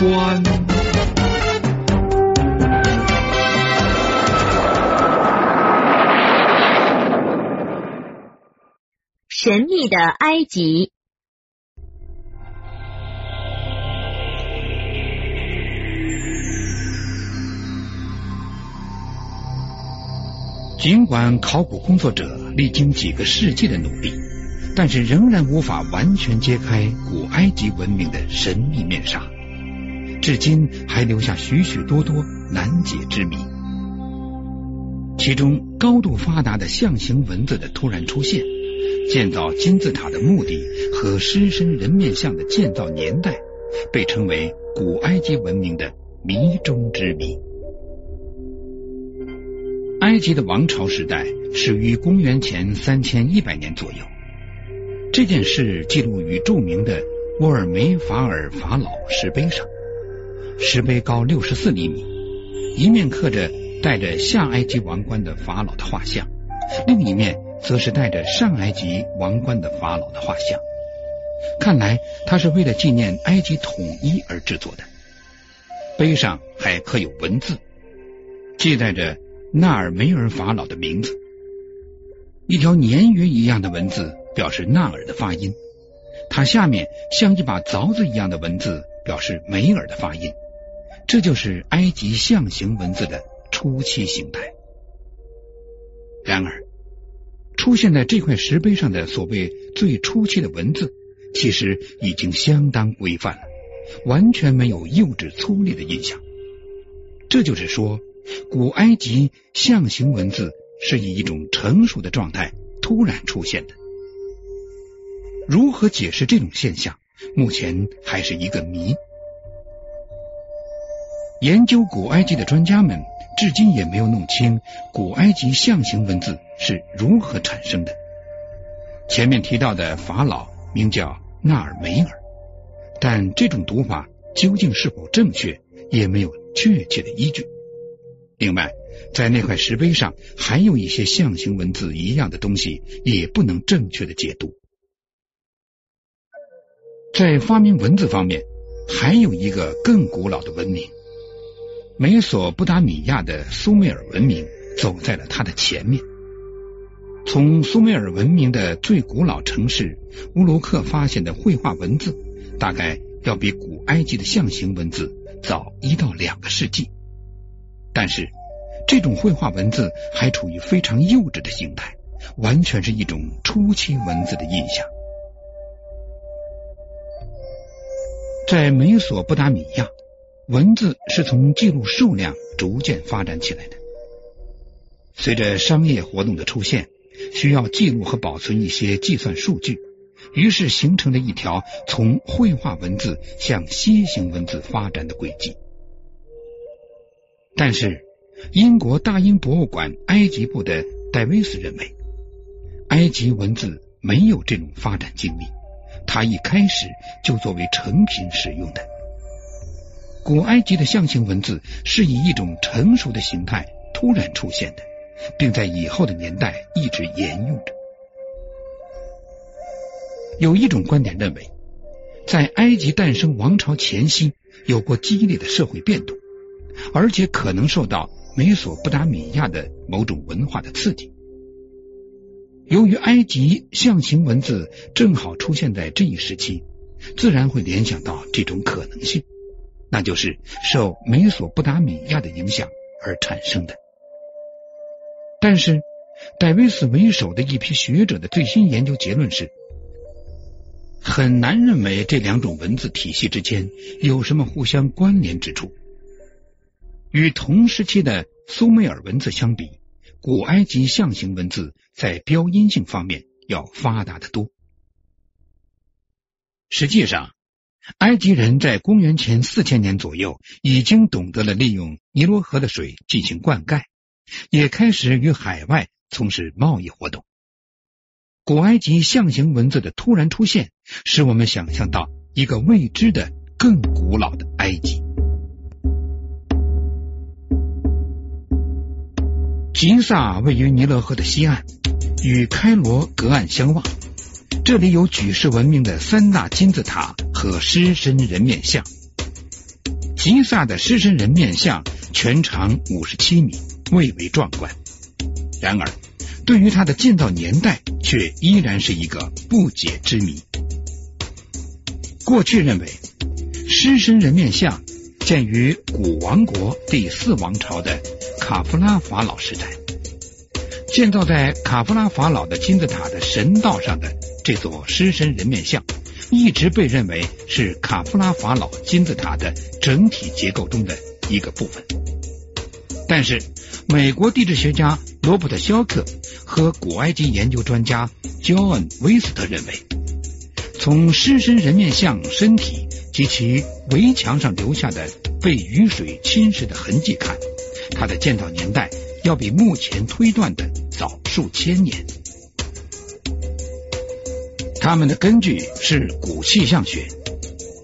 观。神秘的埃及。尽管考古工作者历经几个世纪的努力，但是仍然无法完全揭开古埃及文明的神秘面纱，至今还留下许许多多难解之谜。其中，高度发达的象形文字的突然出现，建造金字塔的目的和狮身人面像的建造年代，被称为古埃及文明的谜中之谜。埃及的王朝时代始于公元前三千一百年左右。这件事记录于著名的沃尔梅法尔法老石碑上。石碑高六十四厘米，一面刻着戴着下埃及王冠的法老的画像，另一面则是戴着上埃及王冠的法老的画像。看来他是为了纪念埃及统一而制作的。碑上还刻有文字，记载着。纳尔梅尔法老的名字，一条鲶鱼一样的文字表示纳尔的发音，它下面像一把凿子一样的文字表示梅尔的发音，这就是埃及象形文字的初期形态。然而，出现在这块石碑上的所谓最初期的文字，其实已经相当规范了，完全没有幼稚粗劣的印象。这就是说。古埃及象形文字是以一种成熟的状态突然出现的。如何解释这种现象，目前还是一个谜。研究古埃及的专家们至今也没有弄清古埃及象形文字是如何产生的。前面提到的法老名叫纳尔梅尔，但这种读法究竟是否正确，也没有确切的依据。另外，在那块石碑上还有一些象形文字一样的东西，也不能正确的解读。在发明文字方面，还有一个更古老的文明——美索不达米亚的苏美尔文明，走在了它的前面。从苏美尔文明的最古老城市乌卢克发现的绘画文字，大概要比古埃及的象形文字早一到两个世纪。但是，这种绘画文字还处于非常幼稚的形态，完全是一种初期文字的印象。在美索不达米亚，文字是从记录数量逐渐发展起来的。随着商业活动的出现，需要记录和保存一些计算数据，于是形成了一条从绘画文字向楔形文字发展的轨迹。但是，英国大英博物馆埃及部的戴维斯认为，埃及文字没有这种发展经历，它一开始就作为成品使用的。古埃及的象形文字是以一种成熟的形态突然出现的，并在以后的年代一直沿用着。有一种观点认为，在埃及诞生王朝前夕，有过激烈的社会变动。而且可能受到美索不达米亚的某种文化的刺激。由于埃及象形文字正好出现在这一时期，自然会联想到这种可能性，那就是受美索不达米亚的影响而产生的。但是，戴维斯为首的一批学者的最新研究结论是，很难认为这两种文字体系之间有什么互相关联之处。与同时期的苏美尔文字相比，古埃及象形文字在标音性方面要发达的多。实际上，埃及人在公元前四千年左右已经懂得了利用尼罗河的水进行灌溉，也开始与海外从事贸易活动。古埃及象形文字的突然出现，使我们想象到一个未知的、更古老的埃及。吉萨位于尼罗河的西岸，与开罗隔岸相望。这里有举世闻名的三大金字塔和狮身人面像。吉萨的狮身人面像全长五十七米，蔚为壮观。然而，对于它的建造年代，却依然是一个不解之谜。过去认为，狮身人面像建于古王国第四王朝的卡夫拉法老时代。建造在卡夫拉法老的金字塔的神道上的这座狮身人面像，一直被认为是卡夫拉法老金字塔的整体结构中的一个部分。但是，美国地质学家罗伯特·肖克和古埃及研究专家焦恩·威斯特认为，从狮身人面像身体及其围墙上留下的被雨水侵蚀的痕迹看，它的建造年代。要比目前推断的早数千年。他们的根据是古气象学。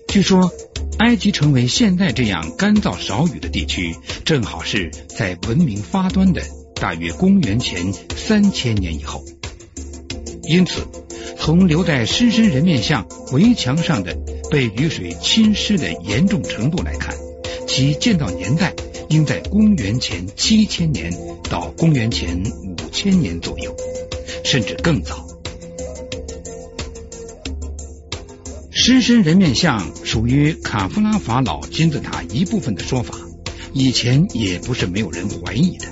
据说，埃及成为现在这样干燥少雨的地区，正好是在文明发端的大约公元前三千年以后。因此，从留在狮身人面像围墙上的被雨水侵蚀的严重程度来看，其建造年代。应在公元前七千年到公元前五千年左右，甚至更早。狮身人面像属于卡夫拉法老金字塔一部分的说法，以前也不是没有人怀疑的。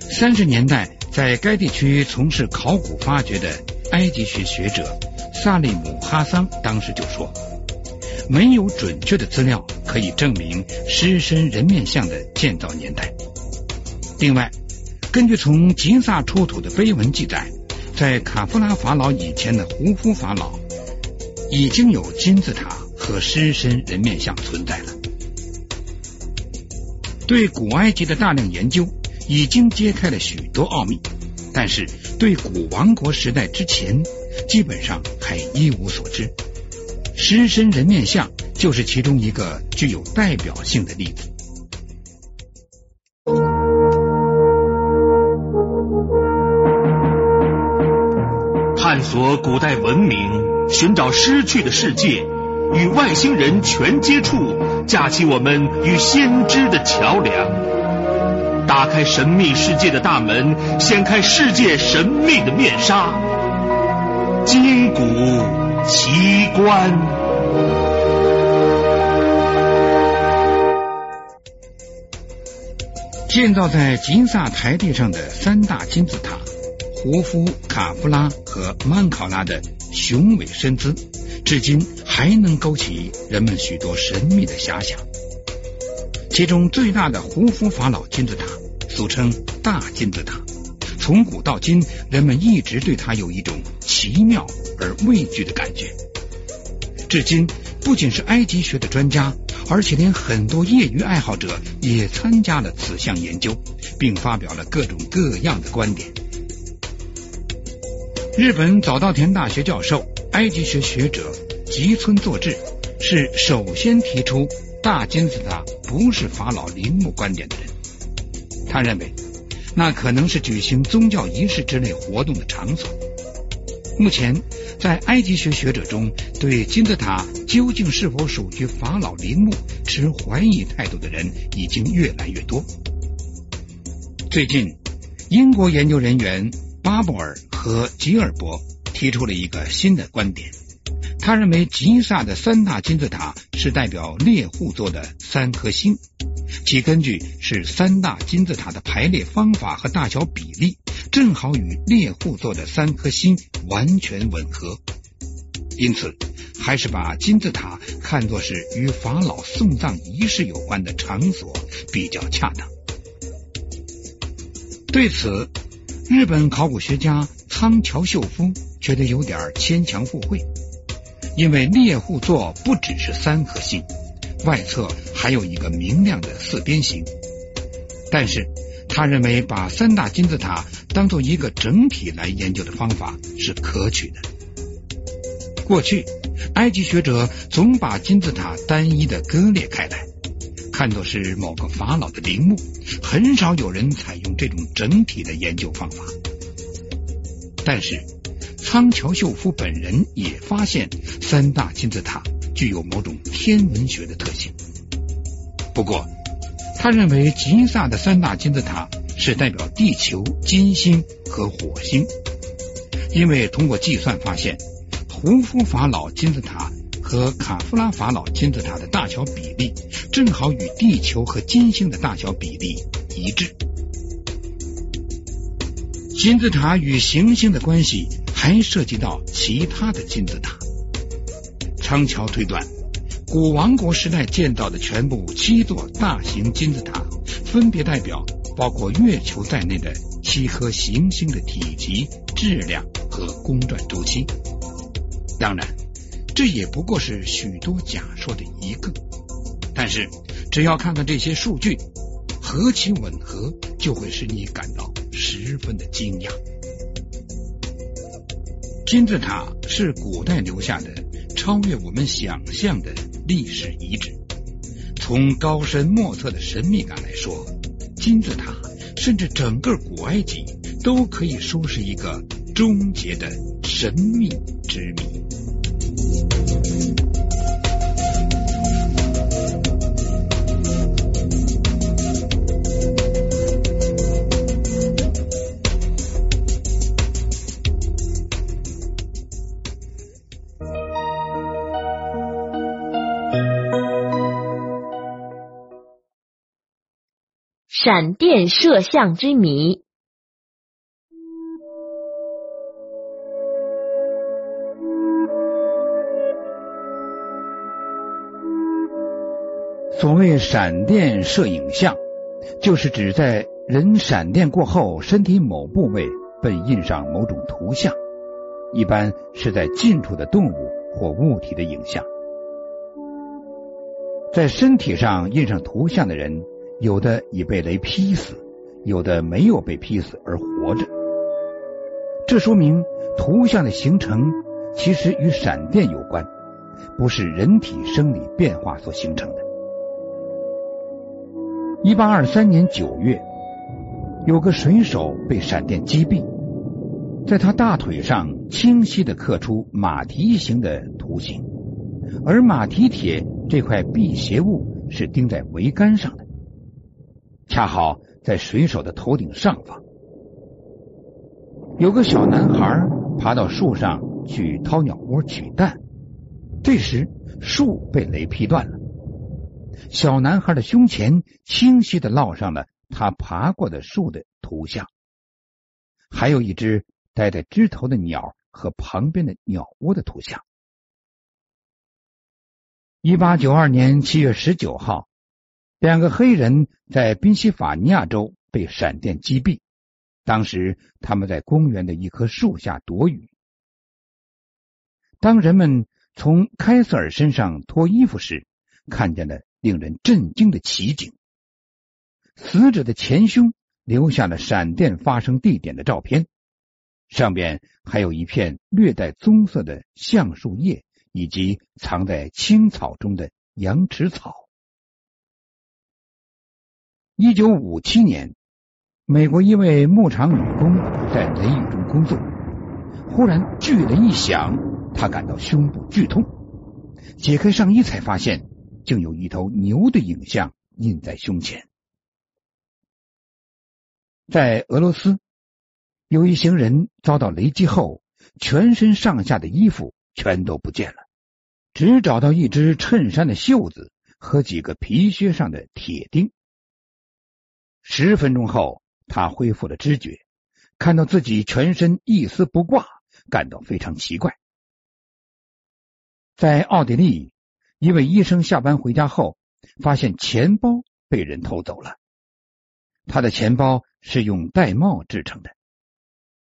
三十年代，在该地区从事考古发掘的埃及学学者萨利姆哈桑当时就说。没有准确的资料可以证明狮身人面像的建造年代。另外，根据从吉萨出土的碑文记载，在卡夫拉法老以前的胡夫法老已经有金字塔和狮身人面像存在了。对古埃及的大量研究已经揭开了许多奥秘，但是对古王国时代之前，基本上还一无所知。狮身人面像就是其中一个具有代表性的例子。探索古代文明，寻找失去的世界，与外星人全接触，架起我们与先知的桥梁，打开神秘世界的大门，掀开世界神秘的面纱，金谷。奇观。建造在吉萨台地上的三大金字塔——胡夫、卡夫拉和曼考拉的雄伟身姿，至今还能勾起人们许多神秘的遐想。其中最大的胡夫法老金字塔，俗称大金字塔。从古到今，人们一直对它有一种奇妙而畏惧的感觉。至今，不仅是埃及学的专家，而且连很多业余爱好者也参加了此项研究，并发表了各种各样的观点。日本早稻田大学教授、埃及学学者吉村作志是首先提出大金字塔不是法老陵墓观点的人。他认为。那可能是举行宗教仪式之类活动的场所。目前，在埃及学学者中，对金字塔究竟是否属于法老陵墓持怀疑态度的人已经越来越多。最近，英国研究人员巴布尔和吉尔伯提出了一个新的观点，他认为吉萨的三大金字塔是代表猎户座的三颗星。其根据是三大金字塔的排列方法和大小比例，正好与猎户座的三颗星完全吻合，因此还是把金字塔看作是与法老送葬仪式有关的场所比较恰当。对此，日本考古学家仓桥秀夫觉得有点牵强附会，因为猎户座不只是三颗星。外侧还有一个明亮的四边形，但是他认为把三大金字塔当做一个整体来研究的方法是可取的。过去，埃及学者总把金字塔单一的割裂开来，看作是某个法老的陵墓，很少有人采用这种整体的研究方法。但是，仓桥秀夫本人也发现三大金字塔。具有某种天文学的特性，不过，他认为吉萨的三大金字塔是代表地球、金星和火星，因为通过计算发现，胡夫法老金字塔和卡夫拉法老金字塔的大小比例正好与地球和金星的大小比例一致。金字塔与行星的关系还涉及到其他的金字塔。仓桥推断，古王国时代建造的全部七座大型金字塔，分别代表包括月球在内的七颗行星的体积、质量和公转周期。当然，这也不过是许多假说的一个。但是，只要看看这些数据，何其吻合，就会使你感到。十分的惊讶。金字塔是古代留下的超越我们想象的历史遗址。从高深莫测的神秘感来说，金字塔甚至整个古埃及都可以说是一个终结的神秘之谜。闪电摄像之谜。所谓闪电摄影像，就是指在人闪电过后，身体某部位被印上某种图像，一般是在近处的动物或物体的影像。在身体上印上图像的人。有的已被雷劈死，有的没有被劈死而活着。这说明图像的形成其实与闪电有关，不是人体生理变化所形成的。一八二三年九月，有个水手被闪电击毙，在他大腿上清晰的刻出马蹄形的图形，而马蹄铁这块辟邪物是钉在桅杆上的。恰好在水手的头顶上方，有个小男孩爬到树上去掏鸟窝取蛋。这时树被雷劈断了，小男孩的胸前清晰的烙上了他爬过的树的图像，还有一只待在枝头的鸟和旁边的鸟窝的图像。一八九二年七月十九号。两个黑人在宾夕法尼亚州被闪电击毙，当时他们在公园的一棵树下躲雨。当人们从开瑟尔身上脱衣服时，看见了令人震惊的奇景：死者的前胸留下了闪电发生地点的照片，上边还有一片略带棕色的橡树叶，以及藏在青草中的羊齿草。一九五七年，美国一位牧场女工在雷雨中工作，忽然巨雷一响，她感到胸部剧痛，解开上衣才发现，竟有一头牛的影像印在胸前。在俄罗斯，有一行人遭到雷击后，全身上下的衣服全都不见了，只找到一只衬衫的袖子和几个皮靴上的铁钉。十分钟后，他恢复了知觉，看到自己全身一丝不挂，感到非常奇怪。在奥地利，一位医生下班回家后，发现钱包被人偷走了。他的钱包是用玳瑁制成的，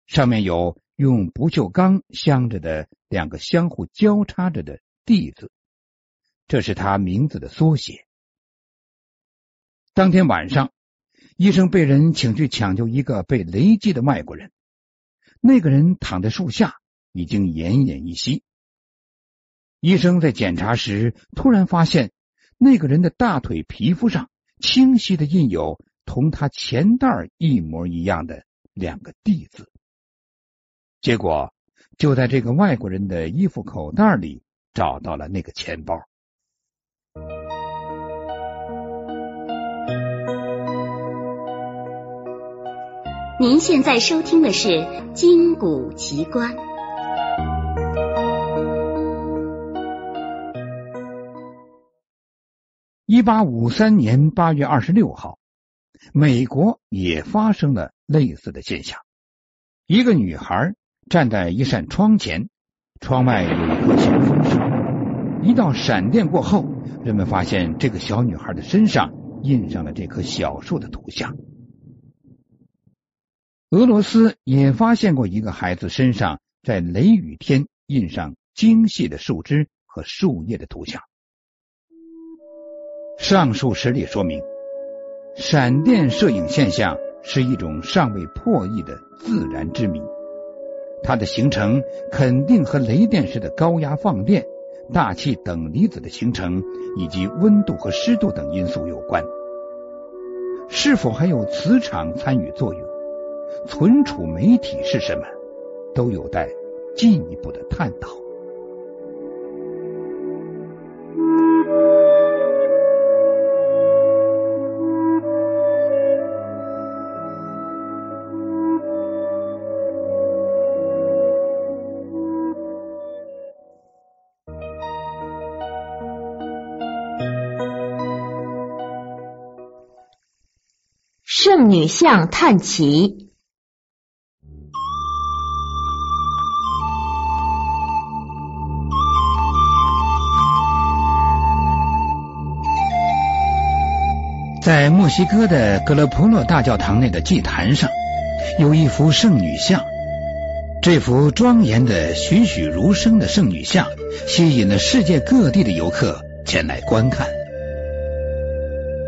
上面有用不锈钢镶着的两个相互交叉着的 “D” 字，这是他名字的缩写。当天晚上。医生被人请去抢救一个被雷击的外国人，那个人躺在树下，已经奄奄一息。医生在检查时，突然发现那个人的大腿皮肤上清晰的印有同他钱袋一模一样的两个 “D” 字。结果就在这个外国人的衣服口袋里找到了那个钱包。您现在收听的是《金谷奇观》。一八五三年八月二十六号，美国也发生了类似的现象。一个女孩站在一扇窗前，窗外有一棵小枫树。一道闪电过后，人们发现这个小女孩的身上印上了这棵小树的图像。俄罗斯也发现过一个孩子身上在雷雨天印上精细的树枝和树叶的图像。上述实例说明，闪电摄影现象是一种尚未破译的自然之谜。它的形成肯定和雷电式的高压放电、大气等离子的形成以及温度和湿度等因素有关。是否还有磁场参与作用？存储媒体是什么？都有待进一步的探讨。圣女像探奇。墨西哥的格勒普洛大教堂内的祭坛上，有一幅圣女像。这幅庄严的、栩栩如生的圣女像，吸引了世界各地的游客前来观看。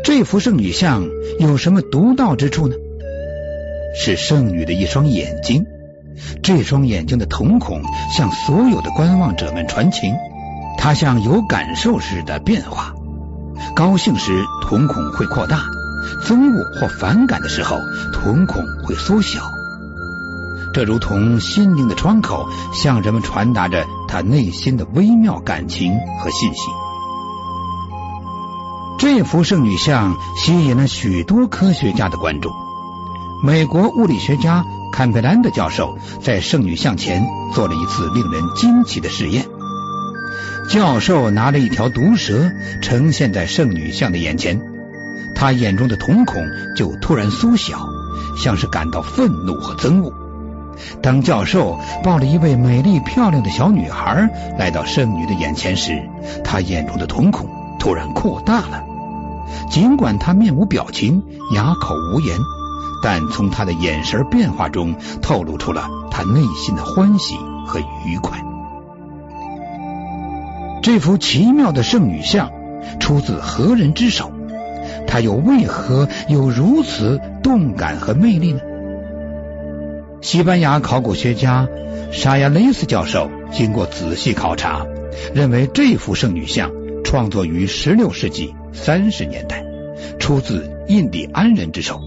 这幅圣女像有什么独到之处呢？是圣女的一双眼睛，这双眼睛的瞳孔向所有的观望者们传情，它像有感受似的变化。高兴时，瞳孔会扩大；憎恶或反感的时候，瞳孔会缩小。这如同心灵的窗口，向人们传达着他内心的微妙感情和信息。这幅圣女像吸引了许多科学家的关注。美国物理学家坎佩兰德教授在圣女像前做了一次令人惊奇的试验。教授拿了一条毒蛇呈现在圣女像的眼前，他眼中的瞳孔就突然缩小，像是感到愤怒和憎恶。当教授抱了一位美丽漂亮的小女孩来到圣女的眼前时，他眼中的瞳孔突然扩大了。尽管他面无表情、哑口无言，但从他的眼神变化中透露出了他内心的欢喜和愉快。这幅奇妙的圣女像出自何人之手？它又为何有如此动感和魅力呢？西班牙考古学家沙亚雷斯教授经过仔细考察，认为这幅圣女像创作于十六世纪。三十年代，出自印第安人之手。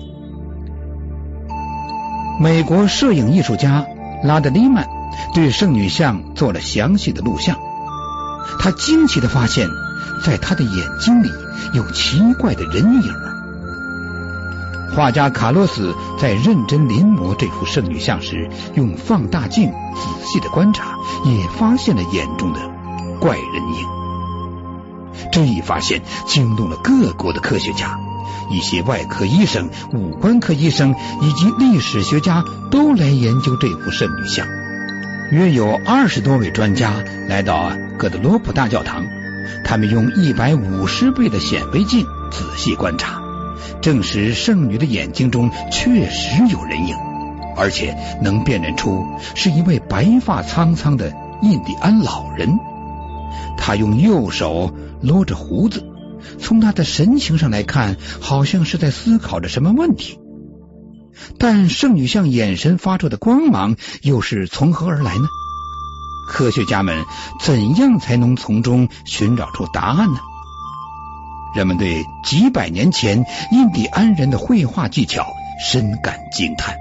美国摄影艺术家拉德利曼对圣女像做了详细的录像，他惊奇的发现，在他的眼睛里有奇怪的人影。画家卡洛斯在认真临摹这幅圣女像时，用放大镜仔细的观察，也发现了眼中的怪人影。这一发现惊动了各国的科学家，一些外科医生、五官科医生以及历史学家都来研究这幅圣女像。约有二十多位专家来到哥德罗普大教堂，他们用一百五十倍的显微镜仔细观察，证实圣女的眼睛中确实有人影，而且能辨认出是一位白发苍苍的印第安老人。他用右手。撸着胡子，从他的神情上来看，好像是在思考着什么问题。但圣女像眼神发出的光芒又是从何而来呢？科学家们怎样才能从中寻找出答案呢？人们对几百年前印第安人的绘画技巧深感惊叹，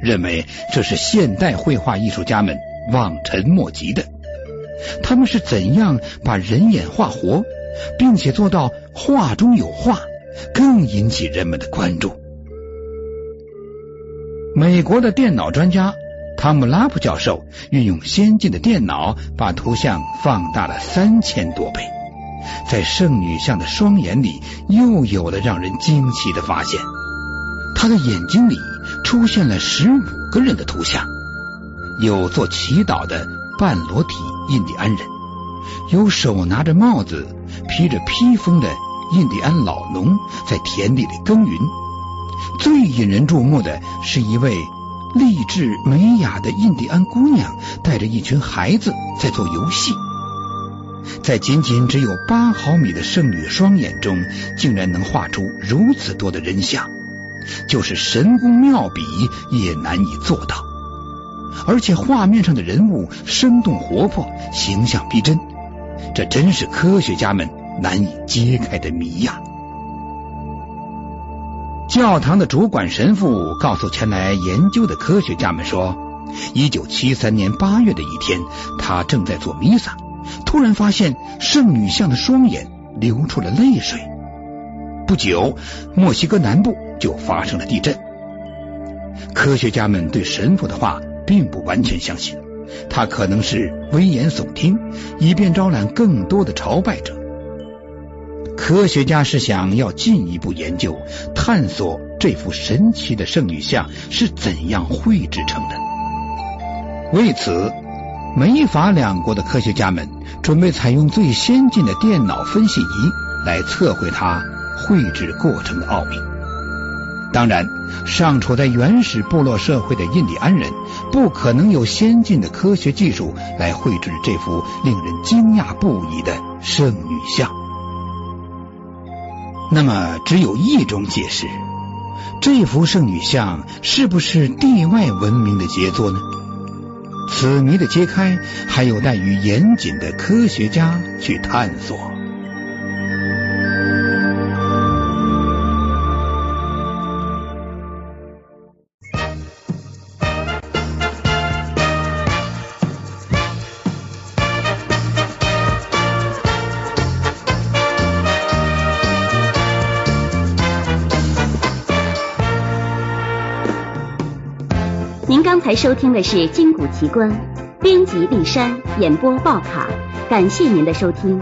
认为这是现代绘画艺术家们望尘莫及的。他们是怎样把人眼画活，并且做到画中有画，更引起人们的关注。美国的电脑专家汤姆拉普教授运用先进的电脑，把图像放大了三千多倍，在圣女像的双眼里又有了让人惊奇的发现。他的眼睛里出现了十五个人的图像，有做祈祷的半裸体印第安人，有手拿着帽子、披着披风的印第安老农在田地里耕耘。最引人注目的是一位励志美雅的印第安姑娘，带着一群孩子在做游戏。在仅仅只有八毫米的圣女双眼中，竟然能画出如此多的人像，就是神工妙笔也难以做到。而且画面上的人物生动活泼，形象逼真，这真是科学家们难以揭开的谜呀！教堂的主管神父告诉前来研究的科学家们说，一九七三年八月的一天，他正在做弥撒，突然发现圣女像的双眼流出了泪水。不久，墨西哥南部就发生了地震。科学家们对神父的话并不完全相信，他可能是危言耸听，以便招揽更多的朝拜者。科学家是想要进一步研究、探索这幅神奇的圣女像是怎样绘制成的。为此，美法两国的科学家们准备采用最先进的电脑分析仪来测绘它绘制过程的奥秘。当然，尚处在原始部落社会的印第安人不可能有先进的科学技术来绘制这幅令人惊讶不已的圣女像。那么，只有一种解释：这幅圣女像是不是地外文明的杰作呢？此谜的揭开，还有待于严谨的科学家去探索。收听的是《金谷奇观》，编辑立山，演播报卡。感谢您的收听，